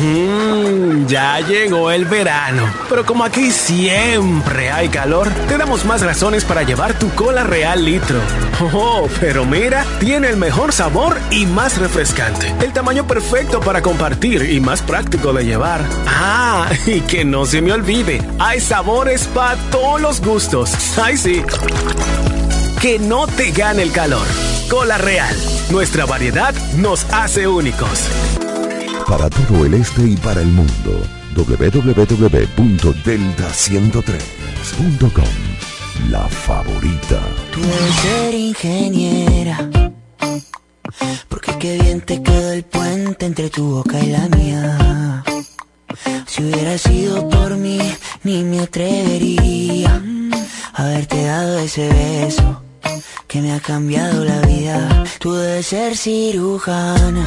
Mmm, ya llegó el verano. Pero como aquí siempre hay calor, te damos más razones para llevar tu cola real litro. Oh, pero mira, tiene el mejor sabor y más refrescante. El tamaño perfecto para compartir y más práctico de llevar. Ah, y que no se me olvide, hay sabores para todos los gustos. Ay, sí. Que no te gane el calor. Cola real. Nuestra variedad nos hace únicos para todo el este y para el mundo. www.delta103.com La favorita. Tú debes ser ingeniera. Porque qué bien te quedó el puente entre tu boca y la mía. Si hubiera sido por mí, ni me atrevería a haberte dado ese beso que me ha cambiado la vida. Tú debes ser cirujana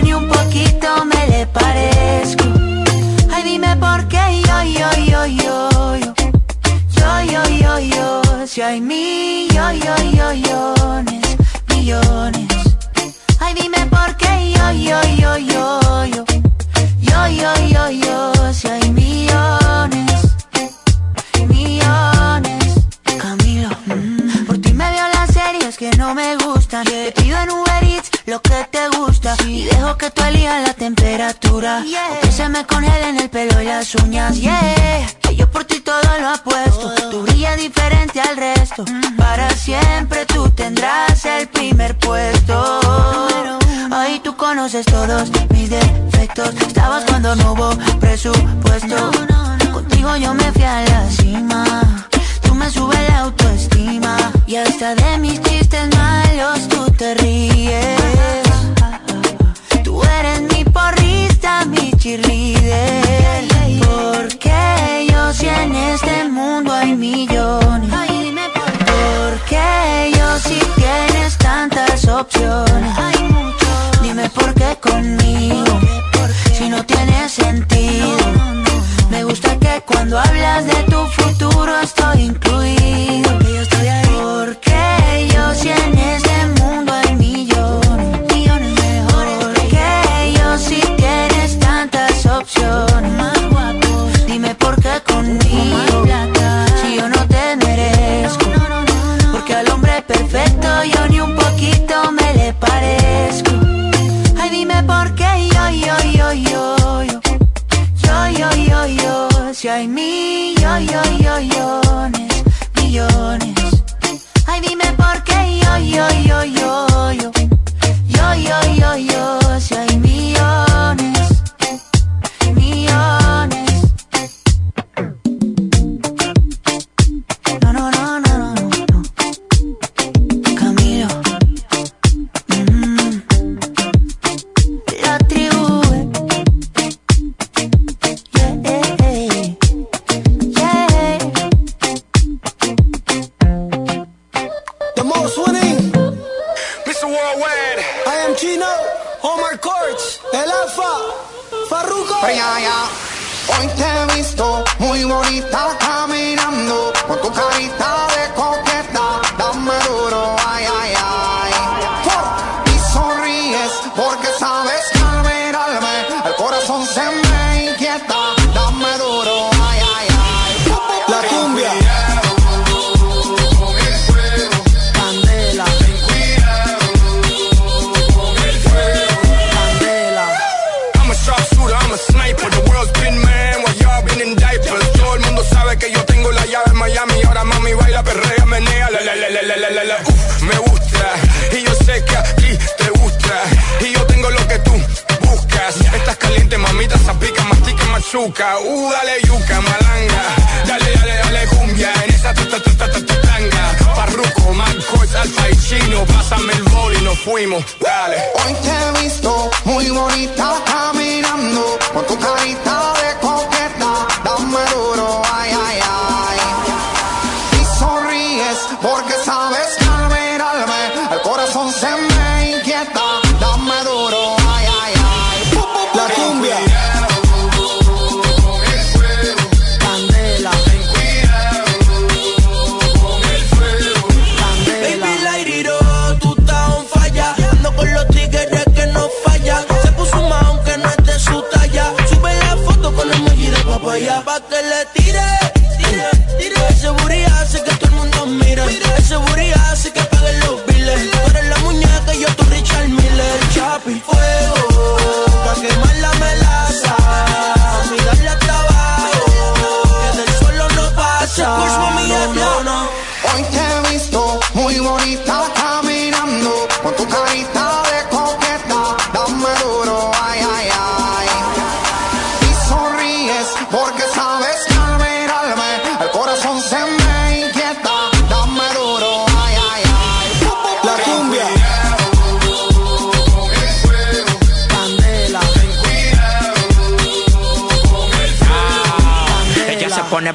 si hay millones.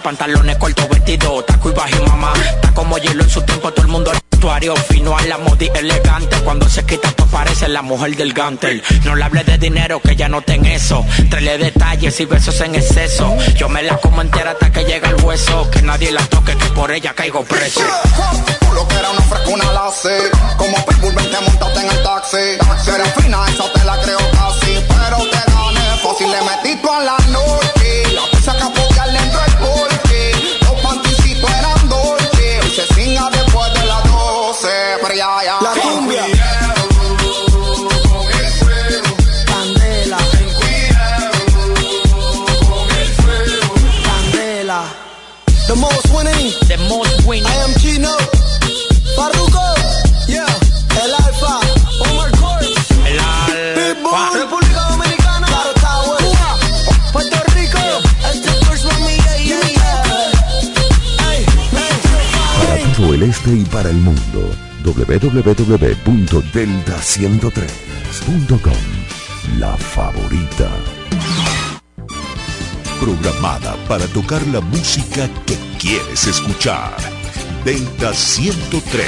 pantalones cortos, vestido, taco y bajo mamá. Está como hielo en su tiempo, todo el mundo es actuario. Fino a la modi elegante. Cuando se quita, pues tú aparece la mujer del gantel. No le hables de dinero, que ya no ten eso. Trele detalles y besos en exceso. Yo me la como entera hasta que llega el hueso. Que nadie la toque, que por ella caigo preso. Lo que era una fresca, una lace. Como Pitbull, vente montaste en el taxi. Si fina, esa te la creo casi. Pero te gané, fácil le a la noche. este y para el mundo. www.delta103.com La favorita. Programada para tocar la música que quieres escuchar. Delta 103.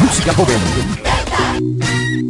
Música joven.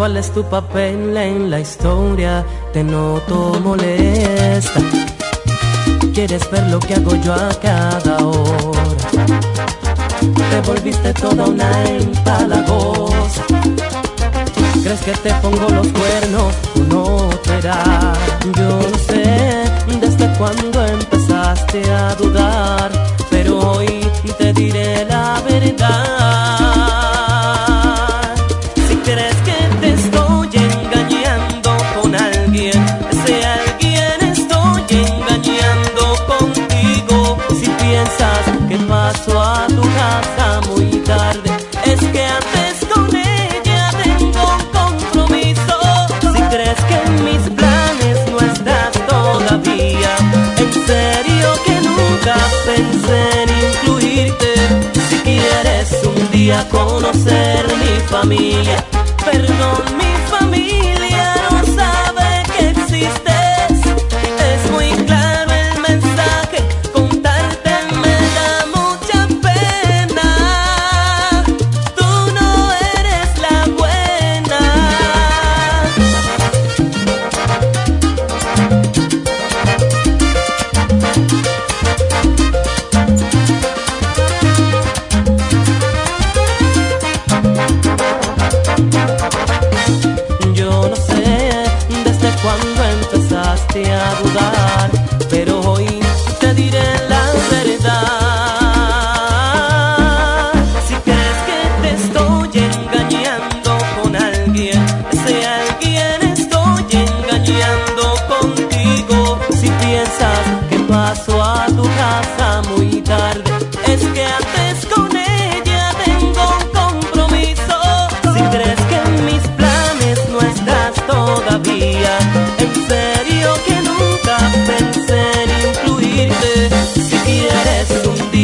cuál es tu papel en la historia, te noto molesta. Quieres ver lo que hago yo a cada hora. Te volviste toda una empalagosa. ¿Crees que te pongo los cuernos? o No será. Yo no sé desde cuándo empezaste a dudar, pero hoy te diré la verdad. conocer mi familia. Perdón.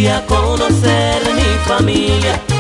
a conocer mi familia.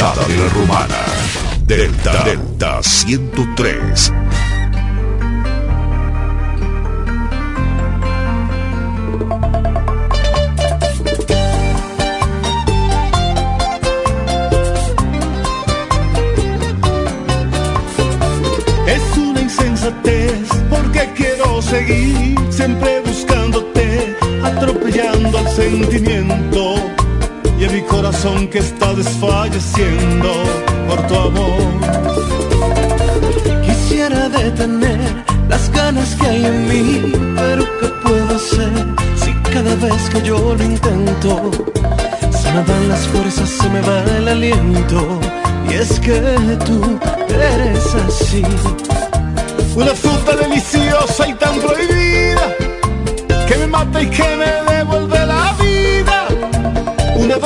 hinchada de la. Delta Delta 103. enloqueciendo por tu amor. Quisiera detener las ganas que hay en mí, pero ¿qué puedo hacer si cada vez que yo lo intento se me van las fuerzas, se me va el aliento? Y es que tú eres así, una fruta deliciosa y tan prohibida que me mata y que me devuelve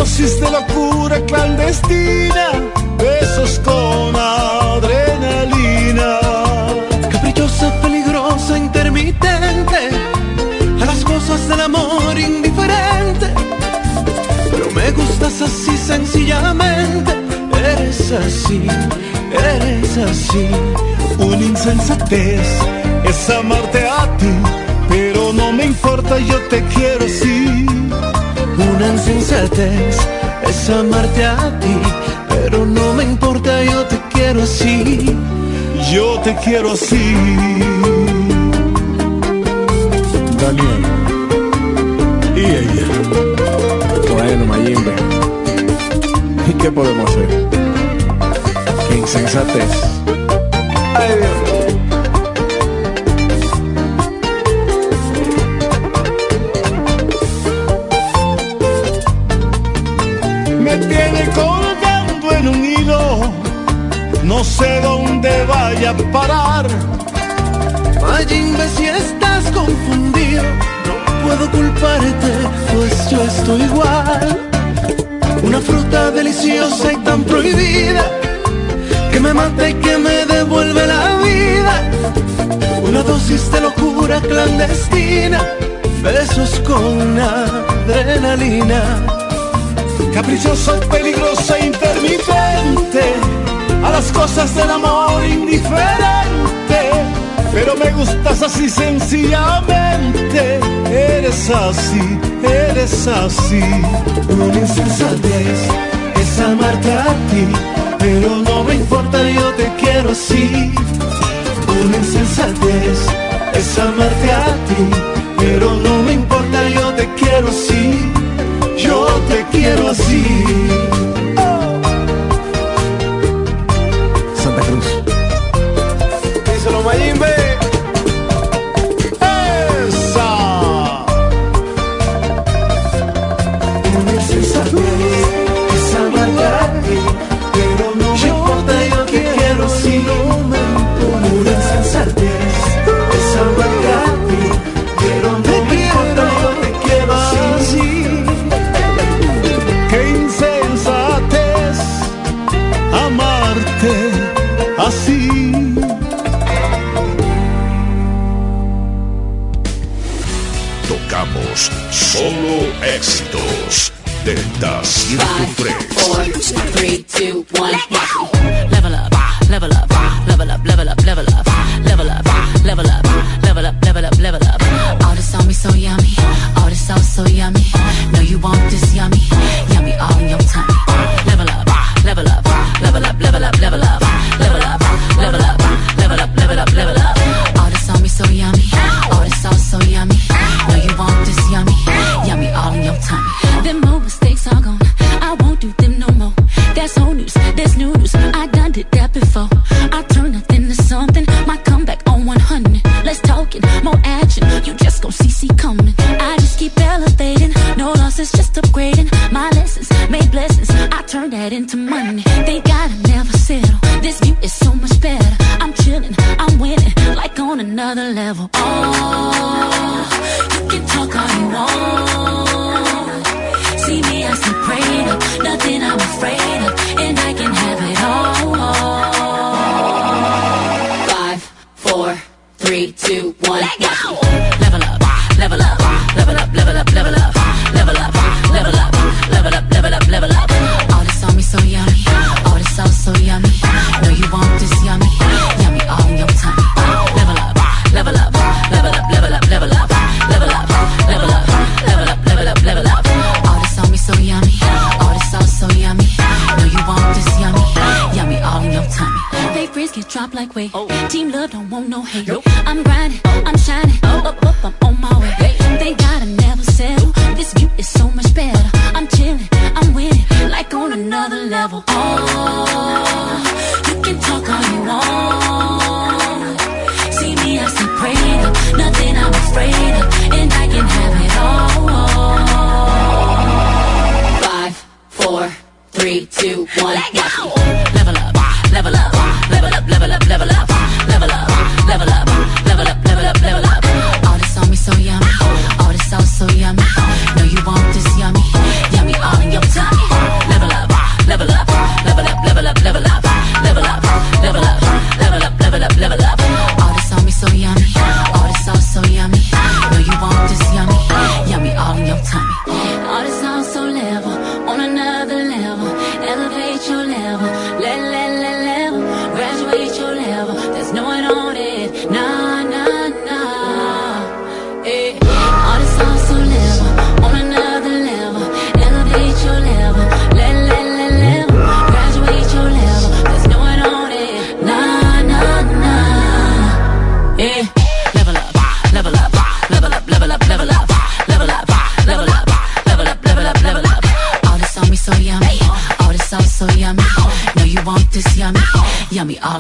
dosis de locura clandestina, besos con adrenalina. Caprichosa, peligrosa, intermitente, a las cosas del amor indiferente. Pero me gustas así sencillamente, eres así, eres así. Una insensatez es amarte a ti, pero no me importa, yo te quiero así insensatez es amarte a ti, pero no me importa, yo te quiero así, yo te quiero así. Daniel y ella. Bueno, Mayimbe, ¿y qué podemos hacer? Insensatez. Ay, Dios no sé dónde vaya a parar. Mayimbe, si estás confundido, no puedo culparte, pues yo estoy igual. Una fruta deliciosa y tan prohibida, que me mata y que me devuelve la vida. Una dosis de locura clandestina, besos con adrenalina. Caprichosa, peligrosa, intermitente a las cosas del amor indiferente, pero me gustas así sencillamente. Eres así, eres así. Una insensatez es amarte a ti, pero no me importa, yo te quiero así. Una insensatez es amarte a ti, pero no me importa, yo te quiero así. Yo te quiero así. Viva.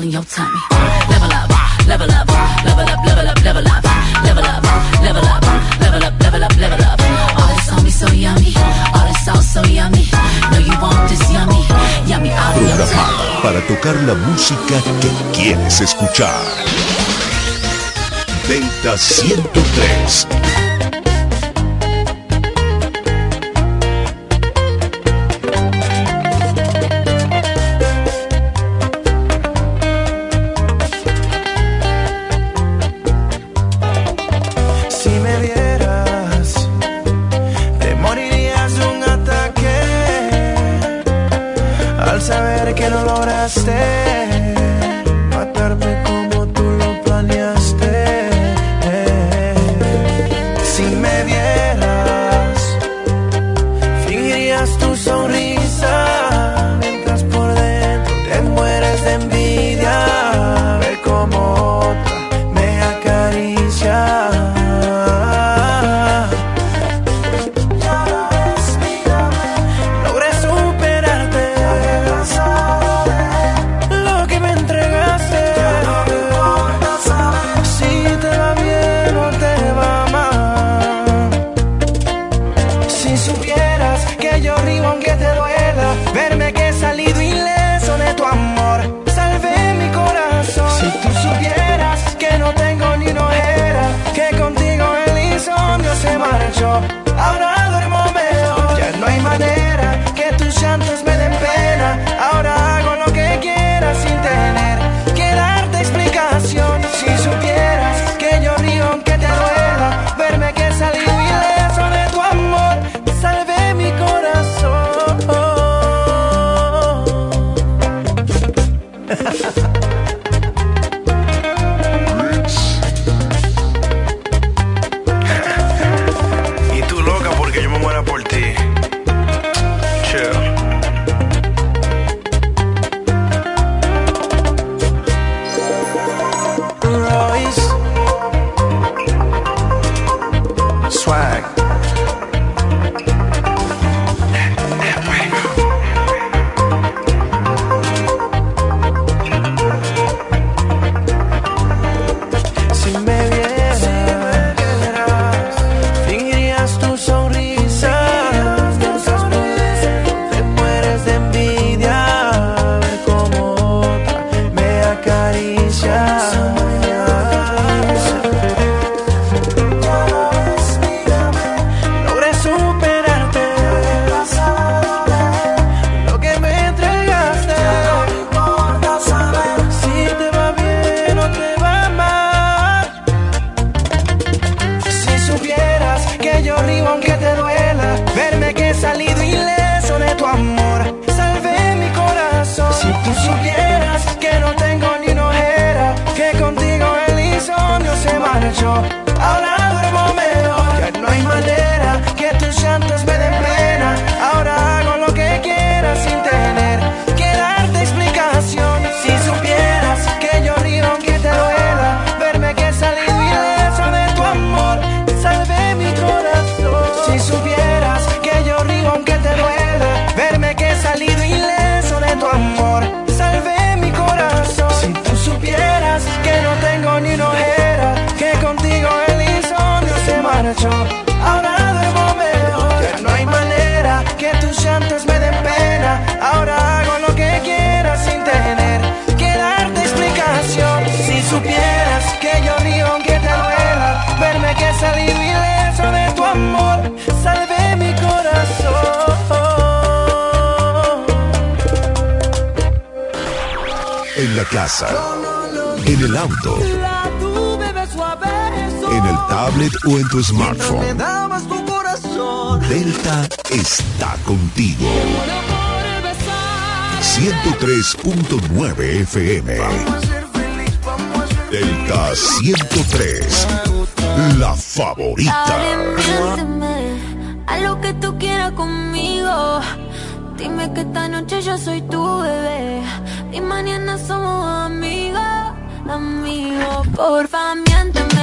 in. Level up, level up, level up, level up, level up, level up, level up, level up, level up, level up. Me Para tocar la música que quieres escuchar. Delta 103 La casa. En el auto. En el tablet o en tu smartphone. Delta está contigo. 103.9 FM. Delta 103. La favorita. A lo que tú quieras conmigo. Dime que esta noche yo soy tu bebé y mañana somos amigos, amigos. Porfa, miénteme.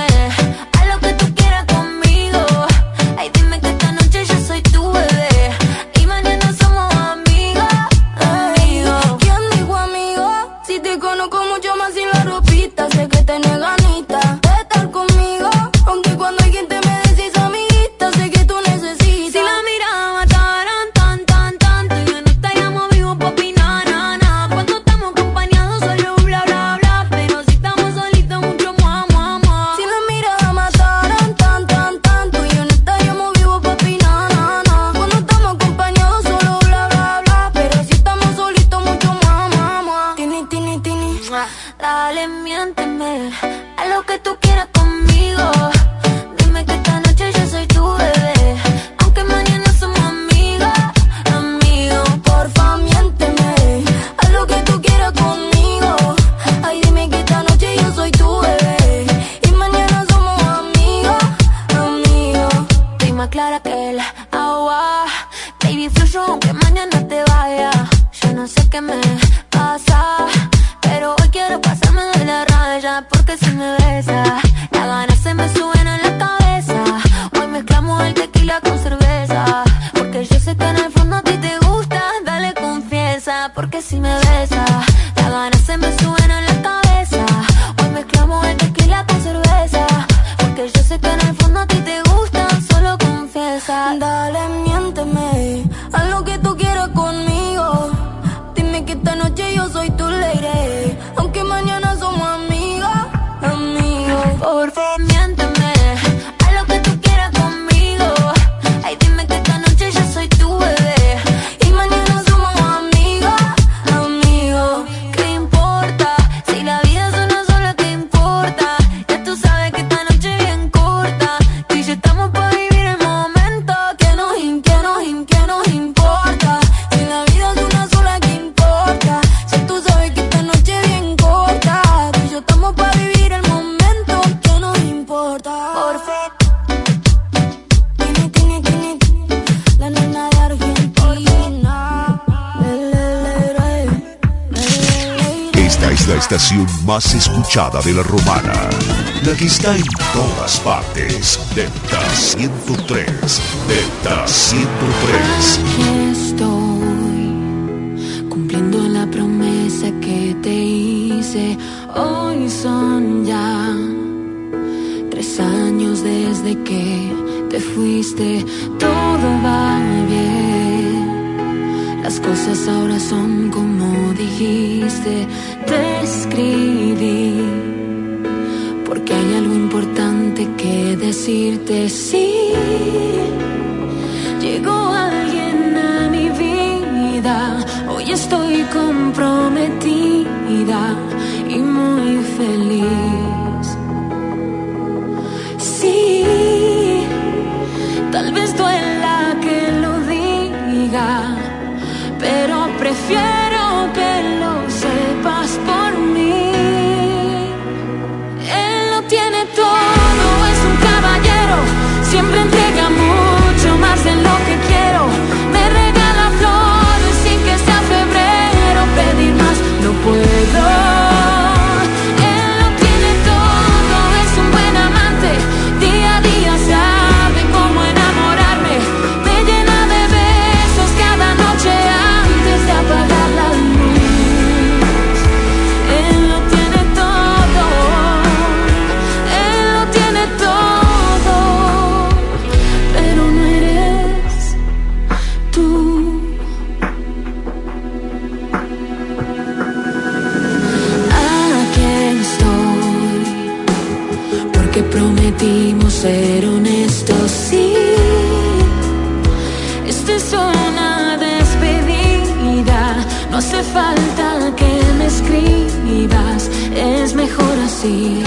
el agua. Baby, fluyo aunque mañana te vaya. Yo no sé qué me pasa, pero hoy quiero pasarme de la raya porque si me besa, las ganas se me suben a la cabeza. Hoy mezclamos el tequila con cerveza, porque yo sé que en el fondo a ti te gusta. Dale confianza porque si me besa, las ganas se me suben. estación más escuchada de la romana. La que está en todas partes. Delta 103. Delta 103. Aquí estoy cumpliendo la promesa que te hice. Hoy son ya tres años desde que te fuiste. Todo va bien. Las cosas ahora son como dijiste escribí, porque hay algo importante que decirte. Sí, llegó alguien a mi vida, hoy estoy comprometida y muy feliz. see.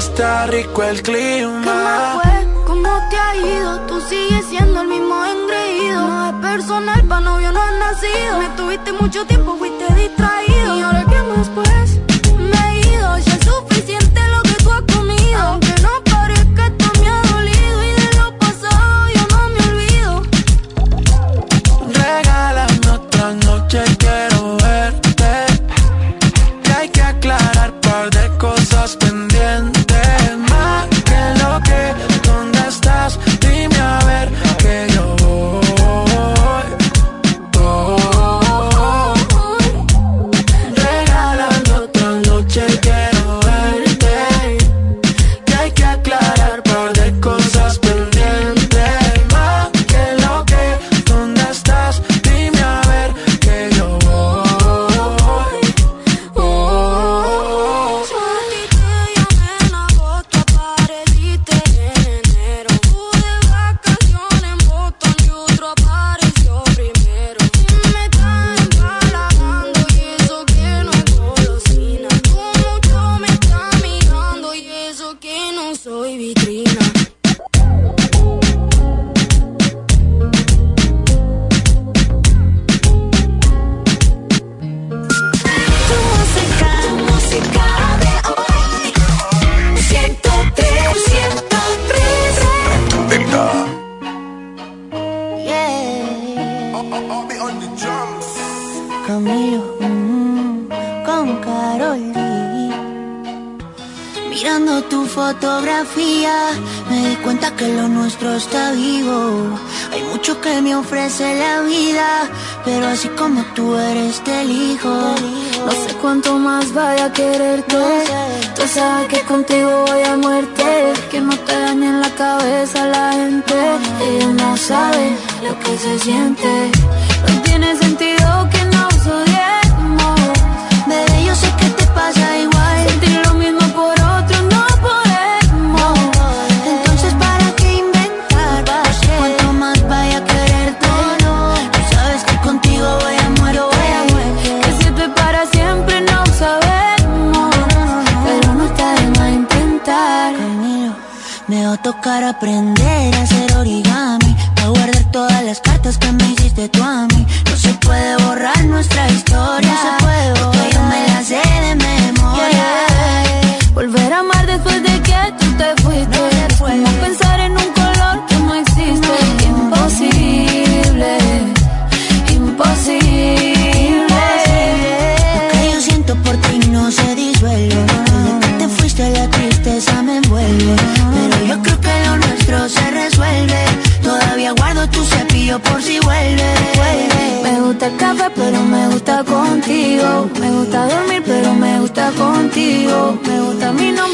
está rico el clima. Fue? ¿Cómo te ha ido? Tú sigues siendo el mismo engreído. No es personal, pa' novio no has nacido. Me tuviste mucho tiempo, fuiste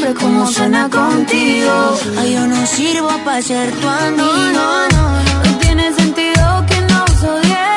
sé cómo suena contigo. Ay, yo no sirvo para ser tu amigo. No, tiene sentido que nos odie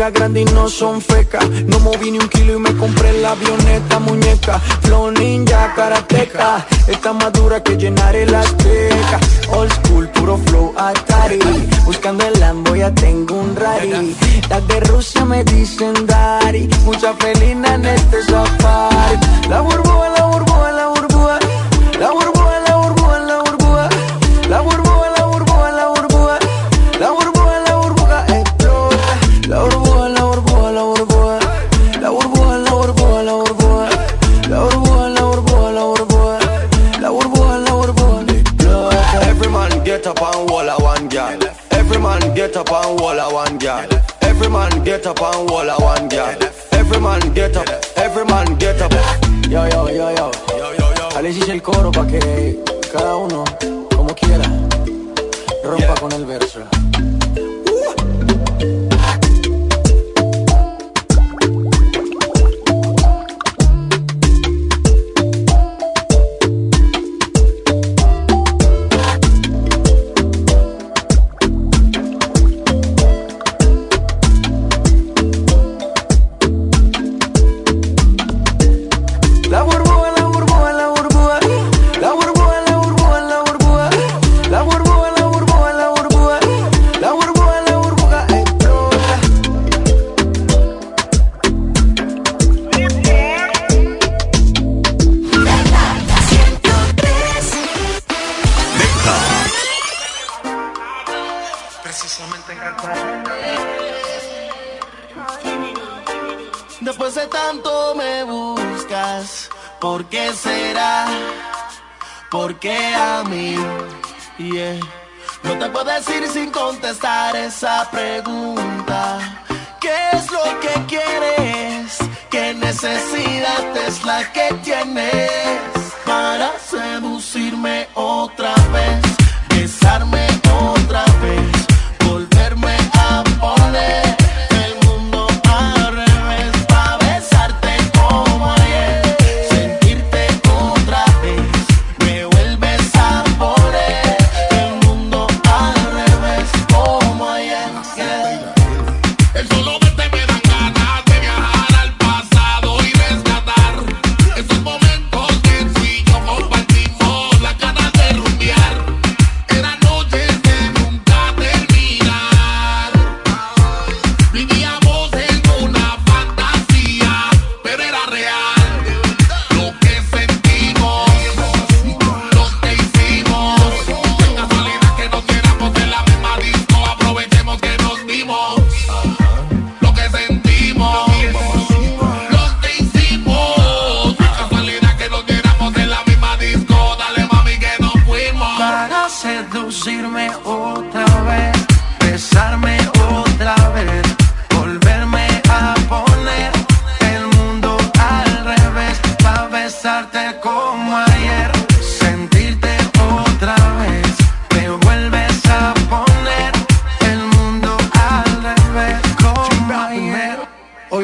nalgas y no son fecas. No moví ni un kilo y me compré la avioneta, muñeca. Flow ninja, karateca. Está más dura que llenar el azteca. Old school, puro flow, Atari. Buscando el Lambo ya tengo un rari. Las de Rusia me dicen Dari. Mucha felina en este safari. La burbuja, la burbuja, la burbuja. La burbuja. hice el coro para que cada uno porque a mí. No te puedo decir sin contestar esa pregunta. ¿Qué es lo que quieres? ¿Qué necesidad es la que tienes para seducirme otra vez? Besarme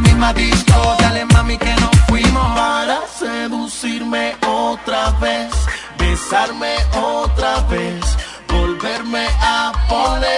misma disco. Dale mami que nos fuimos. Para seducirme otra vez, besarme otra vez, volverme a poner.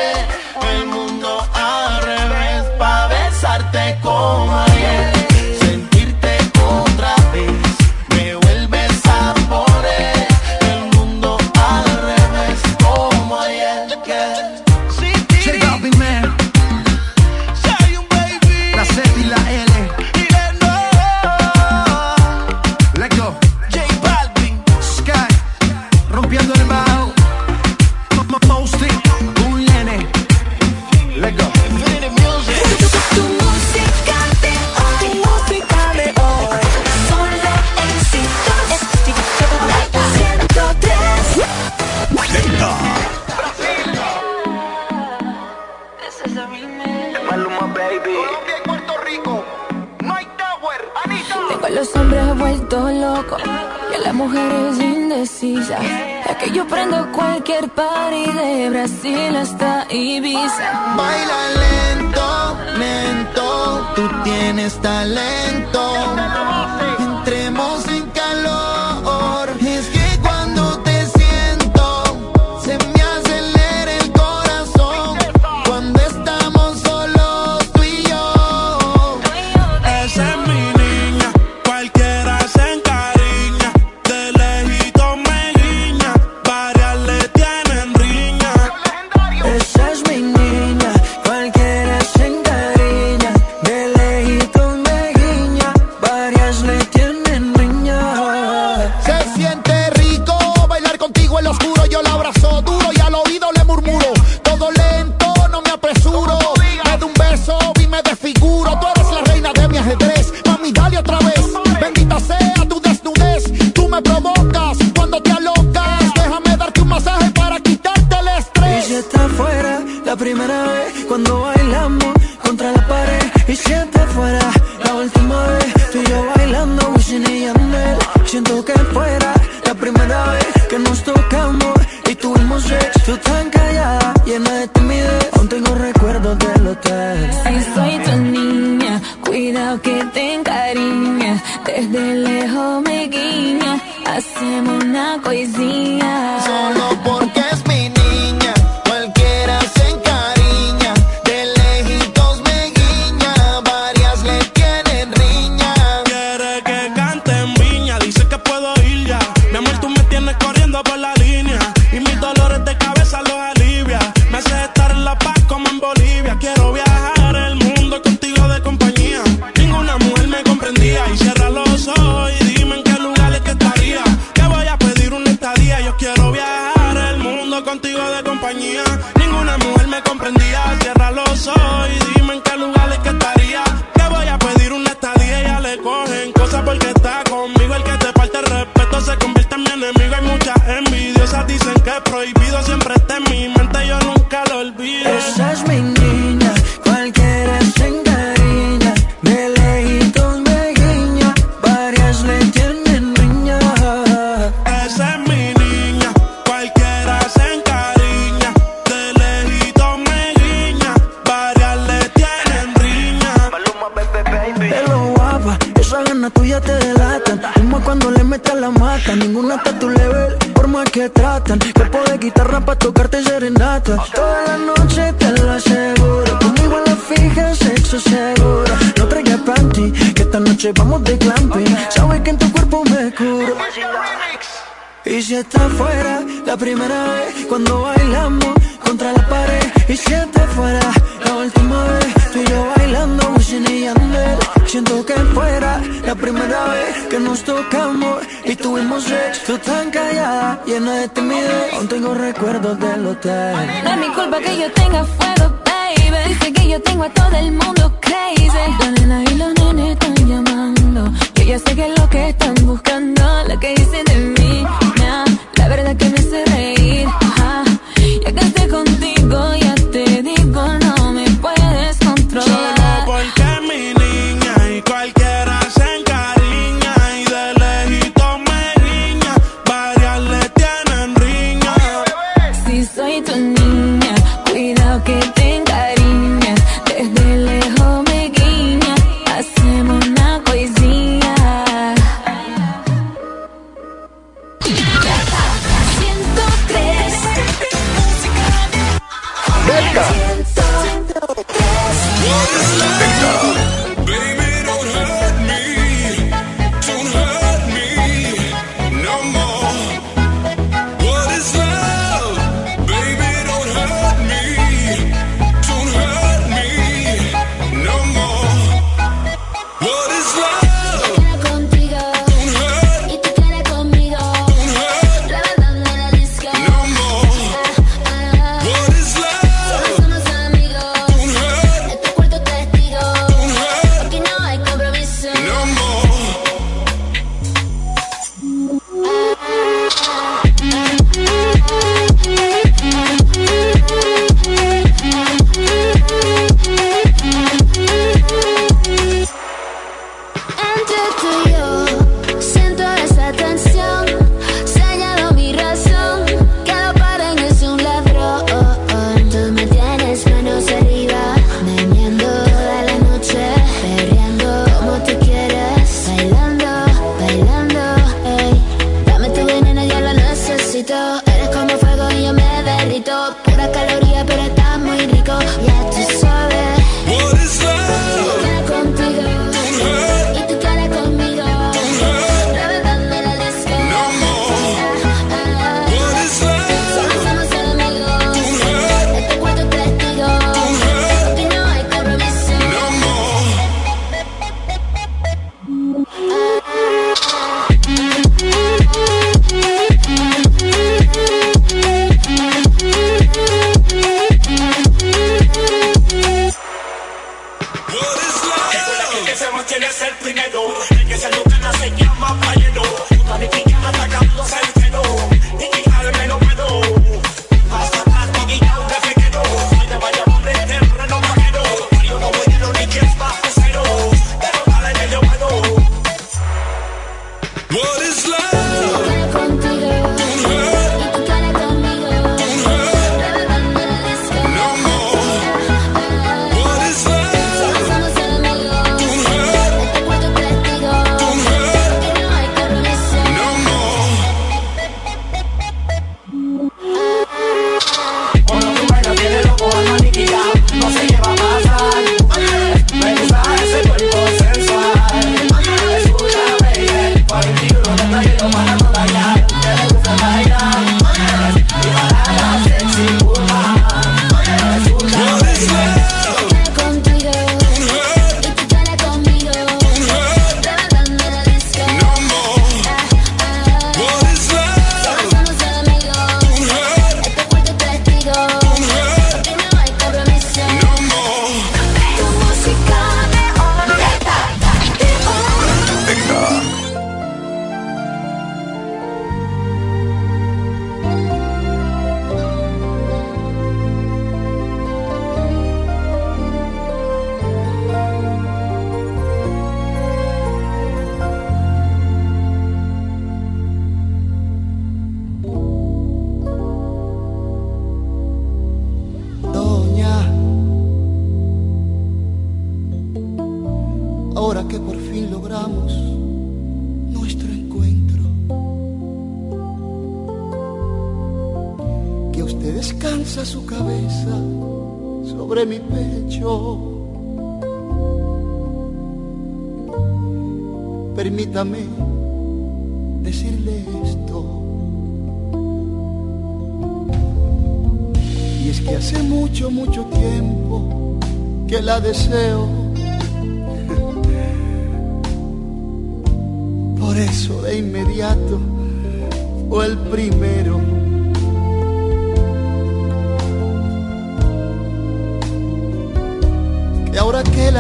precisa. Que yo prendo cualquier party de Brasil hasta Ibiza. Baila lento, lento, tú tienes talento prohibido. Siempre está en mi mente, yo nunca lo olvido. Esa es mi niña, cualquiera se encariña, de lejitos me guiña, varias le tienen riña. Esa es mi niña, cualquiera se encariña. De lejito me guiña, varias le tienen riña. Hello guapa, esa gana tuya te delatan, como cuando le metas la mata, ninguna está a tu level, por más que tratan, de guitarra pa' tocarte serenata, toda la noche te lo aseguro, conmigo a la fija, sexo seguro, no traigas panty, que esta noche vamos de glamping, sabes que en tu cuerpo me curo. Y si está fuera la primera vez cuando bailamos contra la pared. Y si está fuera Siento que fuera la primera vez que nos tocamos y tuvimos sex Tú tan callada, llena de timidez Aún tengo recuerdos del hotel No es mi culpa que yo tenga fuego, baby. Dice que yo tengo a todo el mundo crazy. La nena y los nenes están llamando. Yo ya sé que es lo que están buscando. Lo que dicen de mí, nah, la verdad que me hace reír.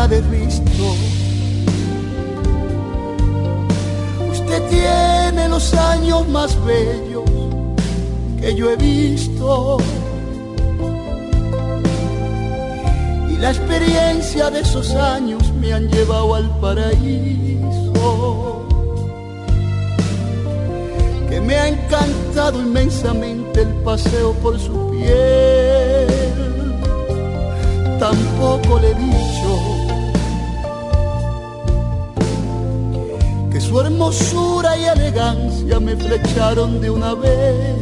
La he visto, usted tiene los años más bellos que yo he visto. Y la experiencia de esos años me han llevado al paraíso. Que me ha encantado inmensamente el paseo por su piel. Tampoco le he su hermosura y elegancia me flecharon de una vez.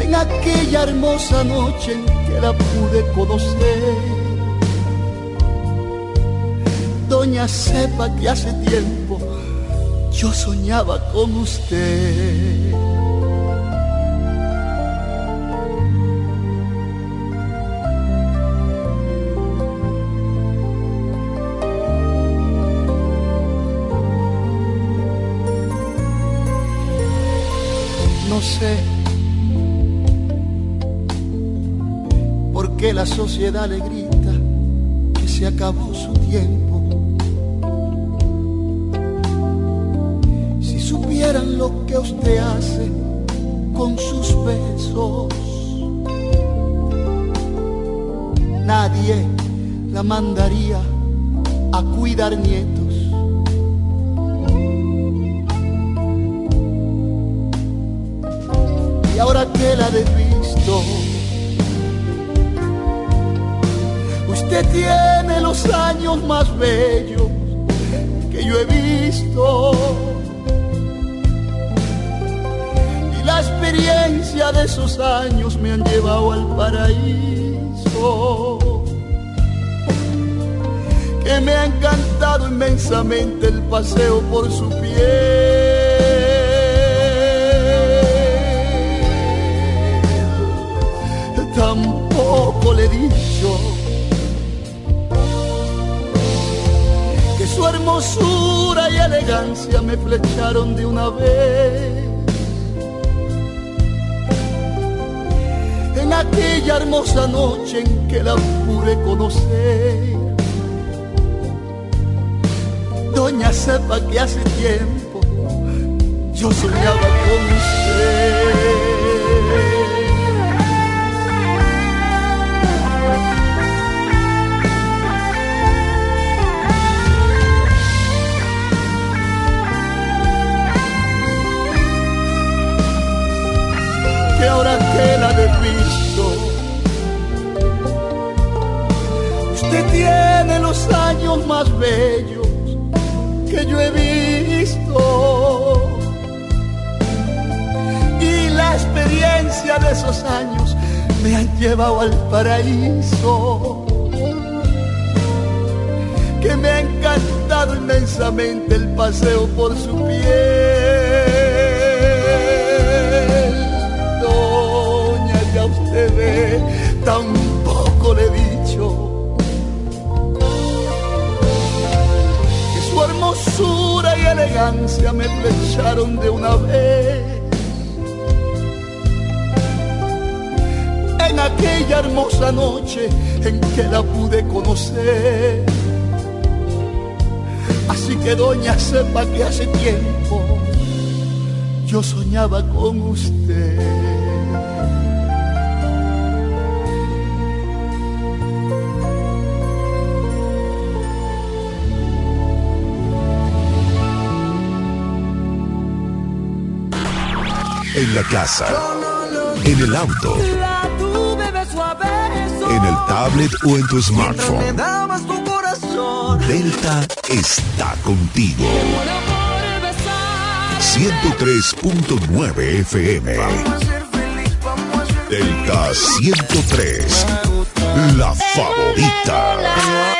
En aquella hermosa noche en que la pude conocer. Doña sepa que hace tiempo yo soñaba con usted. Sé por qué la sociedad le grita que se acabó su tiempo. Si supieran lo que usted hace con sus besos, nadie la mandaría a cuidar nietos. Ahora que la visto, usted tiene los años más bellos que yo he visto. Y la experiencia de esos años me han llevado al paraíso. Que me ha encantado inmensamente el paseo por su piel. Tampoco le he dicho que su hermosura y elegancia me flecharon de una vez. En aquella hermosa noche en que la pude conocer. Doña sepa que hace tiempo yo soñaba con usted. Ahora que la usted tiene los años más bellos que yo he visto. Y la experiencia de esos años me han llevado al paraíso. Que me ha encantado inmensamente el paseo por su piel. Usted ve, tampoco le he dicho que su hermosura y elegancia me flecharon de una vez. En aquella hermosa noche en que la pude conocer. Así que doña sepa que hace tiempo yo soñaba con usted. En la casa, en el auto, en el tablet o en tu smartphone. Delta está contigo. Muero por besar 103.9 FM. Delta 103. La favorita.